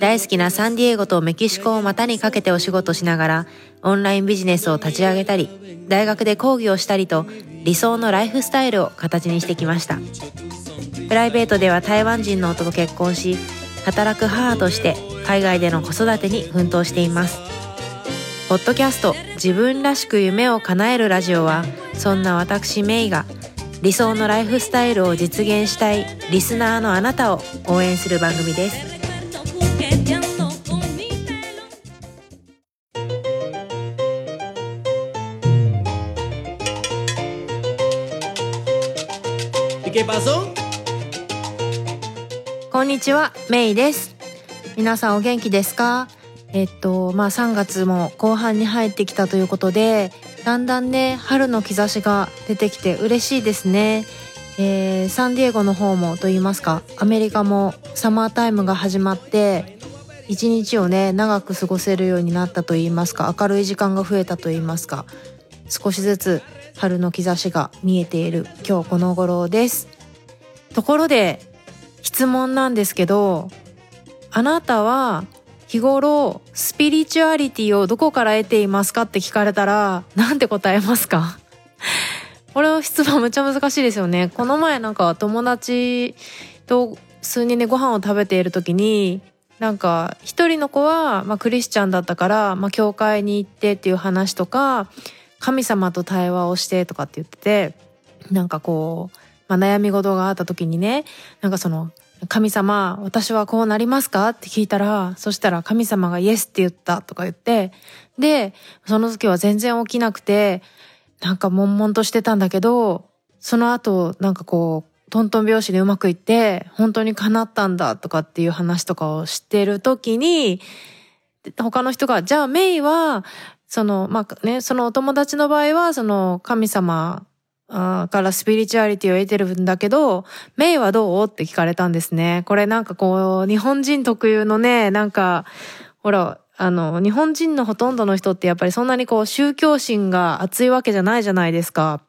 大好きなサンディエゴとメキシコを股にかけてお仕事しながらオンラインビジネスを立ち上げたり大学で講義をしたりと理想のライフスタイルを形にしてきました。プライベートでは台湾人の夫と結婚し働く母として海外での子育てに奮闘しています。ポッドキャスト自分らしく夢を叶えるラジオはそんな私メイが理想のライフスタイルを実現したいリスナーのあなたを応援する番組です。こんにちはメイです。皆さんお元気ですか？えっとまあ3月も後半に入ってきたということでだんだんね春の兆しが出てきて嬉しいですね、えー、サンディエゴの方もと言いますかアメリカもサマータイムが始まって一日をね長く過ごせるようになったと言いますか明るい時間が増えたと言いますか少しずつ春の兆しが見えている。今日この頃です。ところで質問なんですけどあなたは日頃スピリチュアリティをどこから得ていますかって聞かれたらなんて答えますか？これの質問めっちゃ難しいですよね。この前なんか友達と数人でご飯を食べている時になんか一人の子は、まあ、クリスチャンだったから、まあ、教会に行ってっていう話とか神様と対話をしてとかって言っててなんかこう、まあ、悩み事があった時にねなんかその神様、私はこうなりますかって聞いたら、そしたら神様がイエスって言ったとか言って、で、その時は全然起きなくて、なんか悶々としてたんだけど、その後、なんかこう、トントン拍子でうまくいって、本当に叶ったんだとかっていう話とかをしてる時に、他の人が、じゃあメイは、その、まあね、そのお友達の場合は、その神様からスピリチュアリティを得てるんだけど、メイはどう？って聞かれたんですね。これなんかこう、日本人特有のね、なんか、ほら、あの、日本人のほとんどの人ってやっぱりそんなにこう、宗教心が熱いわけじゃないじゃないですか。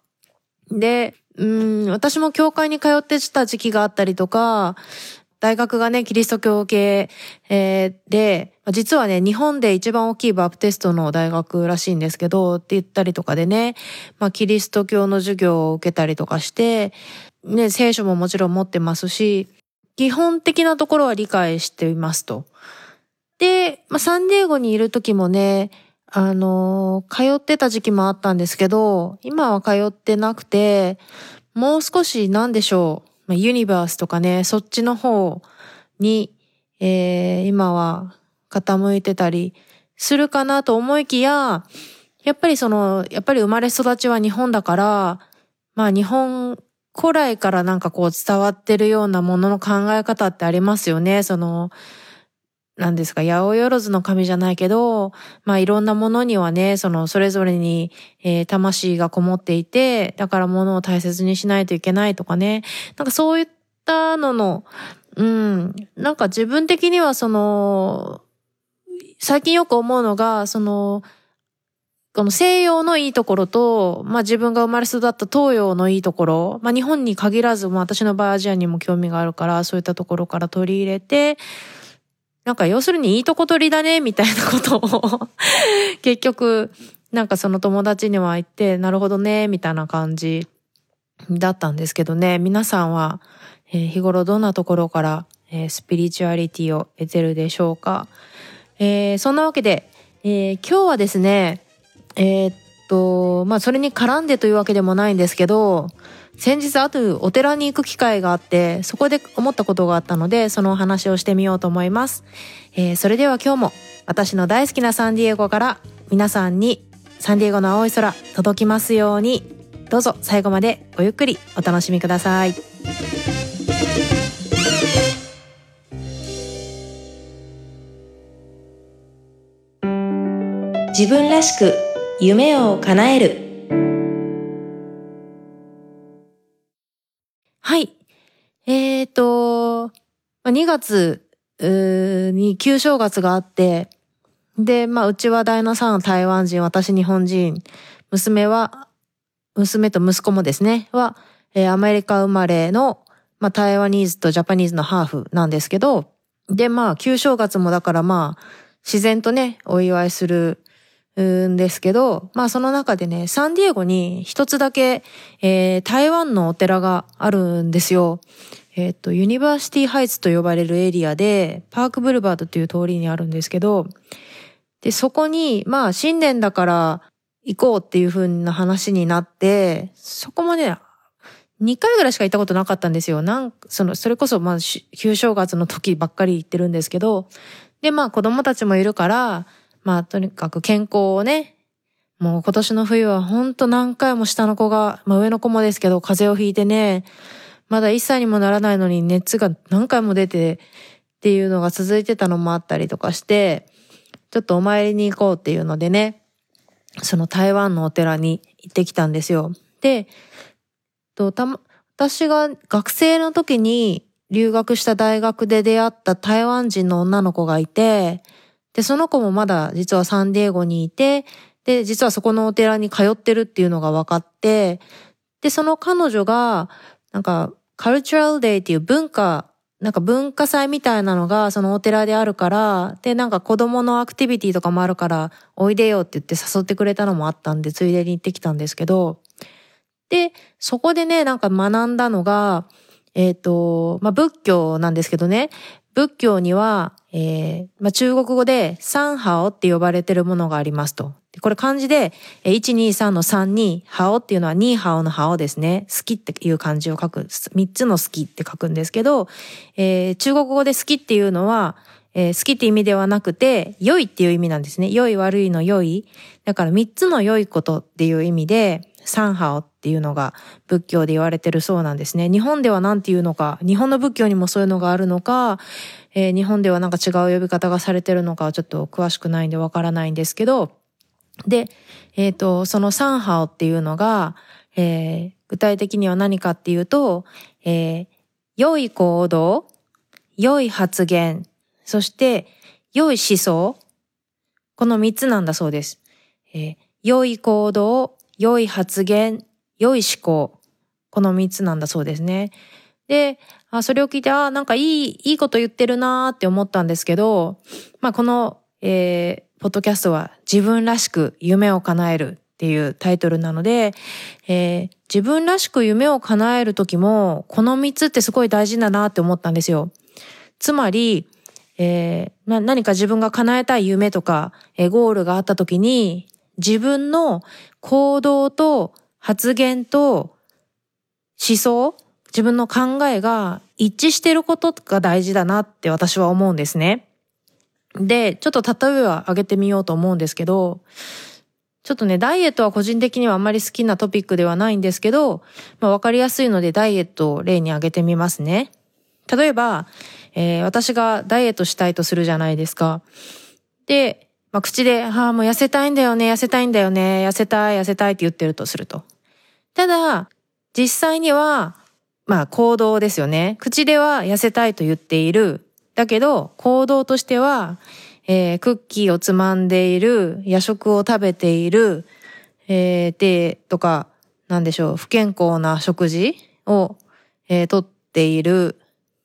で、うん、私も教会に通ってた時期があったりとか、大学がね、キリスト教系、えー、で、実はね、日本で一番大きいバプテストの大学らしいんですけど、って言ったりとかでね、まあ、キリスト教の授業を受けたりとかして、ね、聖書ももちろん持ってますし、基本的なところは理解していますと。で、まあ、サンディエゴにいる時もね、あの通ってた時期もあったんですけど、今は通ってなくて、もう少しなんでしょう。まあ、ユニバースとかね、そっちの方に、えー、今は傾いてたりするかなと思いきや、やっぱりその、やっぱり生まれ育ちは日本だから、まあ日本古来からなんかこう伝わってるようなものの考え方ってありますよね。その、何ですか、八百万の神じゃないけど、まあいろんなものにはね、そのそれぞれに、えー、魂がこもっていて、だから物を大切にしないといけないとかね。なんかそういったのの、うん、なんか自分的にはその、最近よく思うのが、その、この西洋のいいところと、まあ自分が生まれ育った東洋のいいところ、まあ日本に限らず、まあ私の場合アジアにも興味があるから、そういったところから取り入れて、なんか要するにいいとこ取りだね、みたいなことを 結局、なんかその友達には言って、なるほどね、みたいな感じだったんですけどね、皆さんは、えー、日頃どんなところから、えー、スピリチュアリティを得てるでしょうか？えー、そんなわけで、え今日はですね、えっと、まあそれに絡んでというわけでもないんですけど、先日あとお寺に行く機会があってそこで思ったことがあったのでそのお話をしてみようと思います、えー、それでは今日も私の大好きなサンディエゴから皆さんにサンディエゴの青い空届きますようにどうぞ最後までごゆっくりお楽しみください。自分らしく夢を叶える。はい。えーと2月に旧正月があってで、まあ、うちは旦那さん台湾人、私日本人、娘は、娘と息子もですね、は、えー、アメリカ生まれの、まあ、台湾ニーズとジャパニーズのハーフなんですけど、で、まあ、旧正月もだからまあ、自然とね、お祝いするんですけど、まあその中でね、サンディエゴに一つだけ、えー、台湾のお寺があるんですよ。えっ、ー、と、ユニバーシティハイツと呼ばれるエリアで、パークブルバードという通りにあるんですけど、で、そこに、まあ、新年だから行こうっていう風な話になって、そこもね、2回ぐらいしか行ったことなかったんですよ。なん、その、それこそ、まあ、旧正月の時ばっかり行ってるんですけど、で、まあ、子供たちもいるから、まあ、とにかく健康をね、もう今年の冬はほんと何回も下の子が、まあ上の子もですけど、風邪をひいてね、まだ1歳にもならないのに熱が何回も出てっていうのが続いてたのもあったりとかして、ちょっとお参りに行こうっていうのでね、その台湾のお寺に行ってきたんですよ。で、とたま、私が学生の時に留学した大学で出会った台湾人の女の子がいて、で、その子もまだ実はサンディエゴにいて、で、実はそこのお寺に通ってるっていうのが分かって、で、その彼女が、なんか、カルチュラルデイっていう文化なんか文化祭みたいなのがそのお寺であるから、で、なんか子供のアクティビティとかもあるから、おいでよって言って誘ってくれたのもあったんで、ついでに行ってきたんですけど、で、そこでね、なんか学んだのが、えっ、ー、と、まあ、仏教なんですけどね、仏教には、えー、まあ、中国語で三ハオって呼ばれてるものがありますと。これ漢字で、123の3に、ハオっていうのは2ハオのハオですね。好きっていう漢字を書く。3つの好きって書くんですけど、えー、中国語で好きっていうのは、えー、好きって意味ではなくて、良いっていう意味なんですね。良い悪いの良い。だから3つの良いことっていう意味で、三ハオっていうのが仏教で言われてるそうなんですね。日本では何て言うのか、日本の仏教にもそういうのがあるのか、えー、日本ではなんか違う呼び方がされてるのかちょっと詳しくないんでわからないんですけど、で、えっ、ー、と、その三ハオっていうのが、えー、具体的には何かっていうと、えー、良い行動、良い発言、そして良い思想、この三つなんだそうです。えー、良い行動、良い発言、良い思考、この三つなんだそうですね。で、あそれを聞いて、あなんかいい、いいこと言ってるなーって思ったんですけど、まあこの、えー、ポッドキャストは自分らしく夢を叶えるっていうタイトルなので、えー、自分らしく夢を叶える時も、この3つってすごい大事だなって思ったんですよ。つまり、えー、何か自分が叶えたい夢とか、えー、ゴールがあった時に、自分の行動と発言と思想、自分の考えが一致してることが大事だなって私は思うんですね。で、ちょっと例えば挙げてみようと思うんですけど、ちょっとね、ダイエットは個人的にはあんまり好きなトピックではないんですけど、まあわかりやすいのでダイエットを例に挙げてみますね。例えば、えー、私がダイエットしたいとするじゃないですか。で、まあ、口で、ああ、もう痩せたいんだよね、痩せたいんだよね、痩せたい、痩せたいって言ってるとすると。ただ、実際には、まあ行動ですよね。口では痩せたいと言っている。だけど、行動としては、えー、クッキーをつまんでいる、夜食を食べている、えー、で、とか、なんでしょう、不健康な食事を、えー、とっている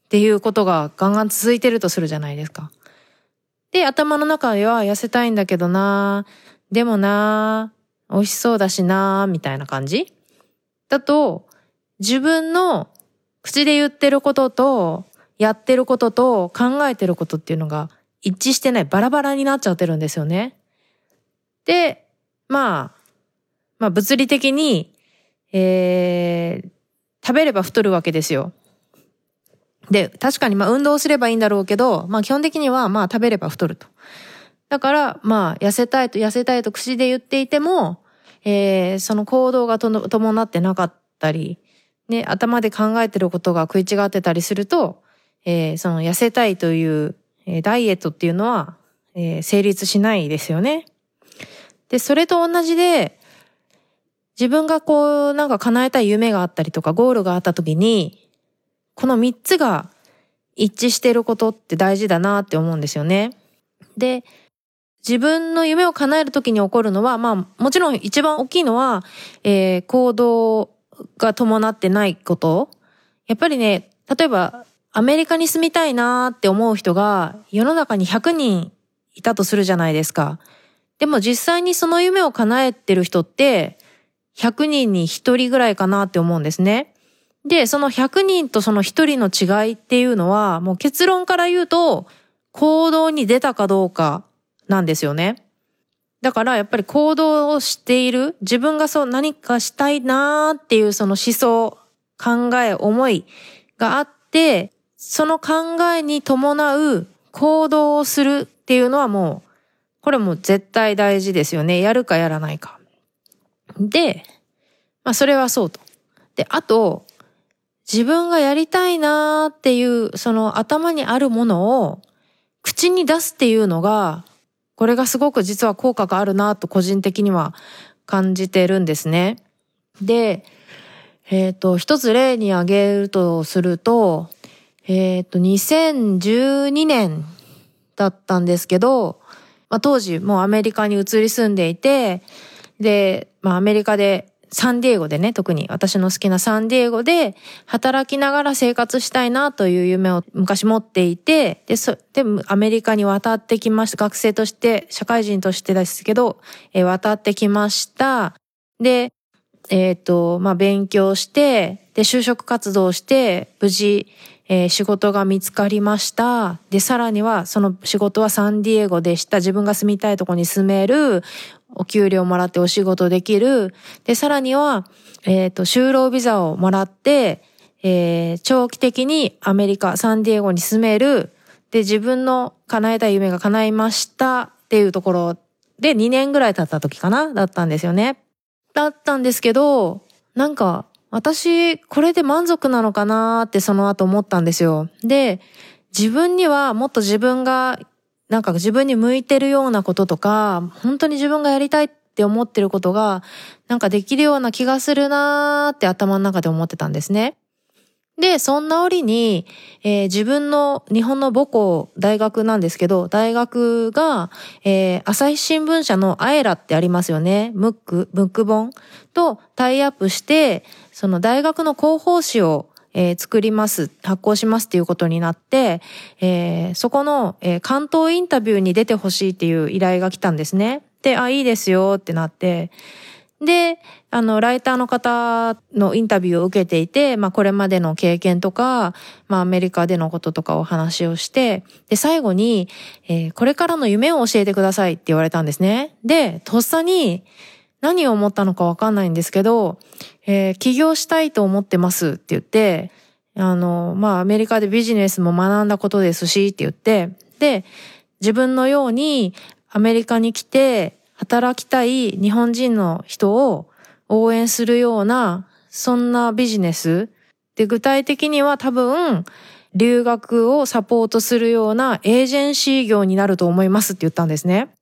っていうことがガンガン続いてるとするじゃないですか。で、頭の中では痩せたいんだけどなでもな美味しそうだしなみたいな感じ？だと、自分の口で言ってることとやってることと考えてることっていうのが一致してない、バラバラになっちゃってるんですよね。で、まあ、まあ物理的に、えー、食べれば太るわけですよ。で、確かにまあ運動すればいいんだろうけど、まあ基本的にはまあ食べれば太ると。だからまあ痩せたいと痩せたいと口で言っていても、えー、その行動がと伴ってなかったり、ね、頭で考えてることが食い違ってたりすると、えー、その痩せたいという、えー、ダイエットっていうのは、えー、成立しないですよね。で、それと同じで、自分がこう、なんか叶えたい夢があったりとか、ゴールがあった時に、この3つが一致してることって大事だなって思うんですよね。で、自分の夢を叶える時に起こるのは、まあ、もちろん一番大きいのは、えー、行動が伴ってないこと。やっぱりね、例えば、アメリカに住みたいなって思う人が世の中に100人いたとするじゃないですか。でも実際にその夢を叶えてる人って100人に1人ぐらいかなって思うんですね。で、その100人とその1人の違いっていうのはもう結論から言うと行動に出たかどうかなんですよね。だからやっぱり行動をしている自分がそう何かしたいなーっていうその思想、考え、思いがあってその考えに伴う行動をするっていうのはもう、これも絶対大事ですよね。やるかやらないか。で、まあそれはそうと。で、あと、自分がやりたいなーっていう、その頭にあるものを口に出すっていうのが、これがすごく実は効果があるなと個人的には感じてるんですね。で、えっ、ー、と、一つ例に挙げるとすると、えっ、ー、と、2012年だったんですけど、まあ、当時もうアメリカに移り住んでいて、で、まあアメリカでサンディエゴでね、特に私の好きなサンディエゴで働きながら生活したいなという夢を昔持っていて、で、そ、で、アメリカに渡ってきました。学生として、社会人としてですけど、え、渡ってきました。で、えっ、ー、と、まあ勉強して、で、就職活動して、無事、えー、仕事が見つかりました。で、さらには、その仕事はサンディエゴでした。自分が住みたいとこに住める。お給料もらってお仕事できる。で、さらには、えっ、ー、と、就労ビザをもらって、えー、長期的にアメリカ、サンディエゴに住める。で、自分の叶えたい夢が叶いましたっていうところで2年ぐらい経った時かな？だったんですよね。だったんですけど、なんか、私、これで満足なのかなってその後思ったんですよ。で、自分にはもっと自分が、なんか自分に向いてるようなこととか、本当に自分がやりたいって思ってることが、なんかできるような気がするなーって頭の中で思ってたんですね。で、そんな折に、えー、自分の日本の母校、大学なんですけど、大学が、えー、朝日新聞社のアエラってありますよね。ムック、ムック本とタイアップして、その大学の広報誌をえー、作ります、発行しますっていうことになって、えー、そこの、えー、関東インタビューに出てほしいっていう依頼が来たんですね。で、あ、いいですよってなって、で、あの、ライターの方のインタビューを受けていて、まあ、これまでの経験とか、まあ、アメリカでのこととかお話をして、で、最後に、え、これからの夢を教えてくださいって言われたんですね。で、とっさに、何を思ったのかわかんないんですけど、えー、起業したいと思ってますって言って、あの、まあ、アメリカでビジネスも学んだことですしって言って、で、自分のようにアメリカに来て、働きたい日本人の人を応援するような、そんなビジネスで具体的には多分、留学をサポートするようなエージェンシー業になると思いますって言ったんですね。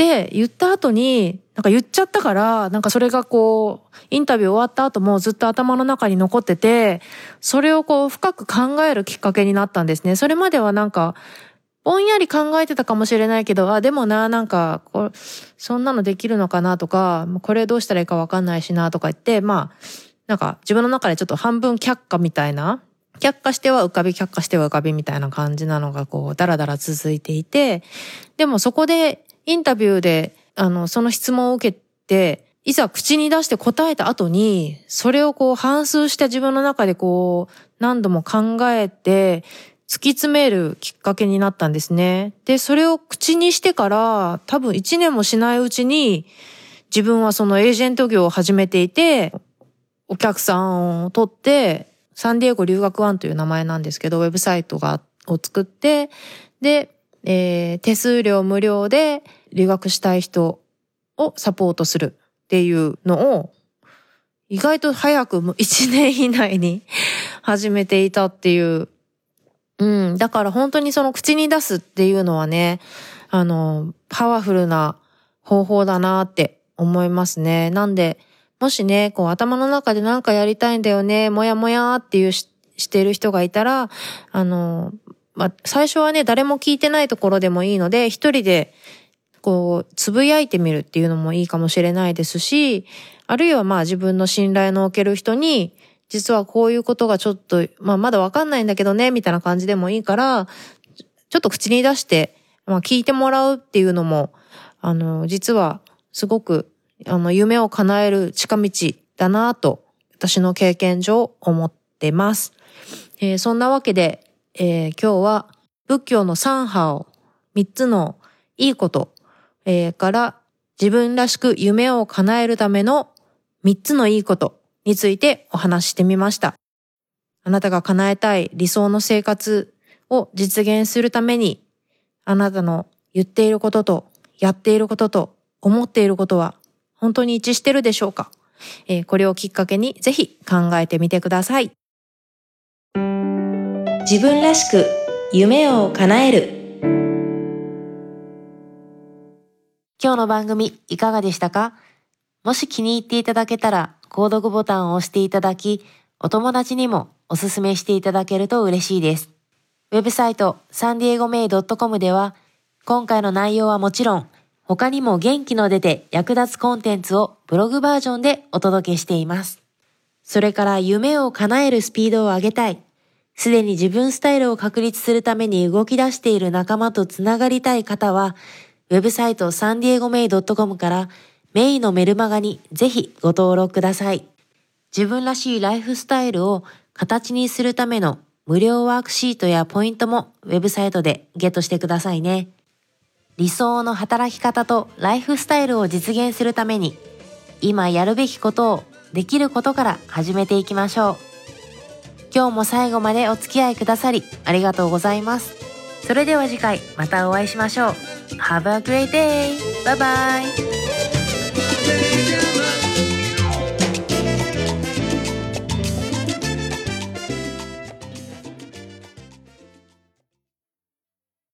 で、言った後に、なんか言っちゃったから、なんかそれがこう、インタビュー終わった後もずっと頭の中に残ってて、それをこう深く考えるきっかけになったんですね。それまではなんか、ぼんやり考えてたかもしれないけど、あ、でもな、なんか、こうそんなのできるのかなとか、これどうしたらいいかわかんないしなとか言って、まあ、なんか自分の中でちょっと半分却下みたいな、却下しては浮かび、却下しては浮かびみたいな感じなのがこう、だらだら続いていて、でもそこでインタビューで、あの、その質問を受けて、いざ口に出して答えた後に、それをこう反数して自分の中でこう何度も考えて、突き詰めるきっかけになったんですね。で、それを口にしてから多分1年もしないうちに自分はそのエージェント業を始めていて、お客さんを取って、サンディエゴ留学ワンという名前なんですけど、ウェブサイトが、を作って、で、えー、手数料無料で留学したい人をサポートするっていうのを、意外と早く1年以内に始めていたっていううん。だから本当にその口に出すっていうのはね、あの、パワフルな方法だなって思いますね。なんで、もしね、こう頭の中でなんかやりたいんだよね、もやもやっていうししてる人がいたら、あの、まあ、最初はね、誰も聞いてないところでもいいので、一人で、こう、つぶやいてみるっていうのもいいかもしれないですし、あるいはまあ自分の信頼のおける人に、実はこういうことがちょっと、まあまだわかんないんだけどね、みたいな感じでもいいから、ちょっと口に出して、まあ聞いてもらうっていうのも、あの、実はすごく、あの、夢を叶える近道だなと、私の経験上思ってます。えー、そんなわけで、えー、今日は仏教の三派を三つのいいこと、えー、から自分らしく夢を叶えるための三つのいいことについてお話ししてみました。あなたが叶えたい理想の生活を実現するために、あなたの言っていることとやっていることと思っていることは本当に一致してるでしょうか、えー、これをきっかけにぜひ考えてみてください。自分らしく夢を叶える今日の番組いかがでしたか？もし気に入っていただけたら購読ボタンを押していただき、お友達にもおすすめしていただけると嬉しいです。ウェブサイトサンディエゴメイドットコムでは今回の内容はもちろん他にも元気の出て役立つコンテンツをブログバージョンでお届けしています。それから夢を叶えるスピードを上げたい。すでに自分スタイルを確立するために動き出している仲間とつながりたい方は、ウェブサイトサンディエゴメイドットコムからメイのメルマガにぜひご登録ください。自分らしいライフスタイルを形にするための無料ワークシートやポイントもウェブサイトでゲットしてくださいね。理想の働き方とライフスタイルを実現するために今やるべきことをできることから始めていきましょう今日も最後までお付き合いくださりありがとうございますそれでは次回またお会いしましょう Have a great day! Bye bye!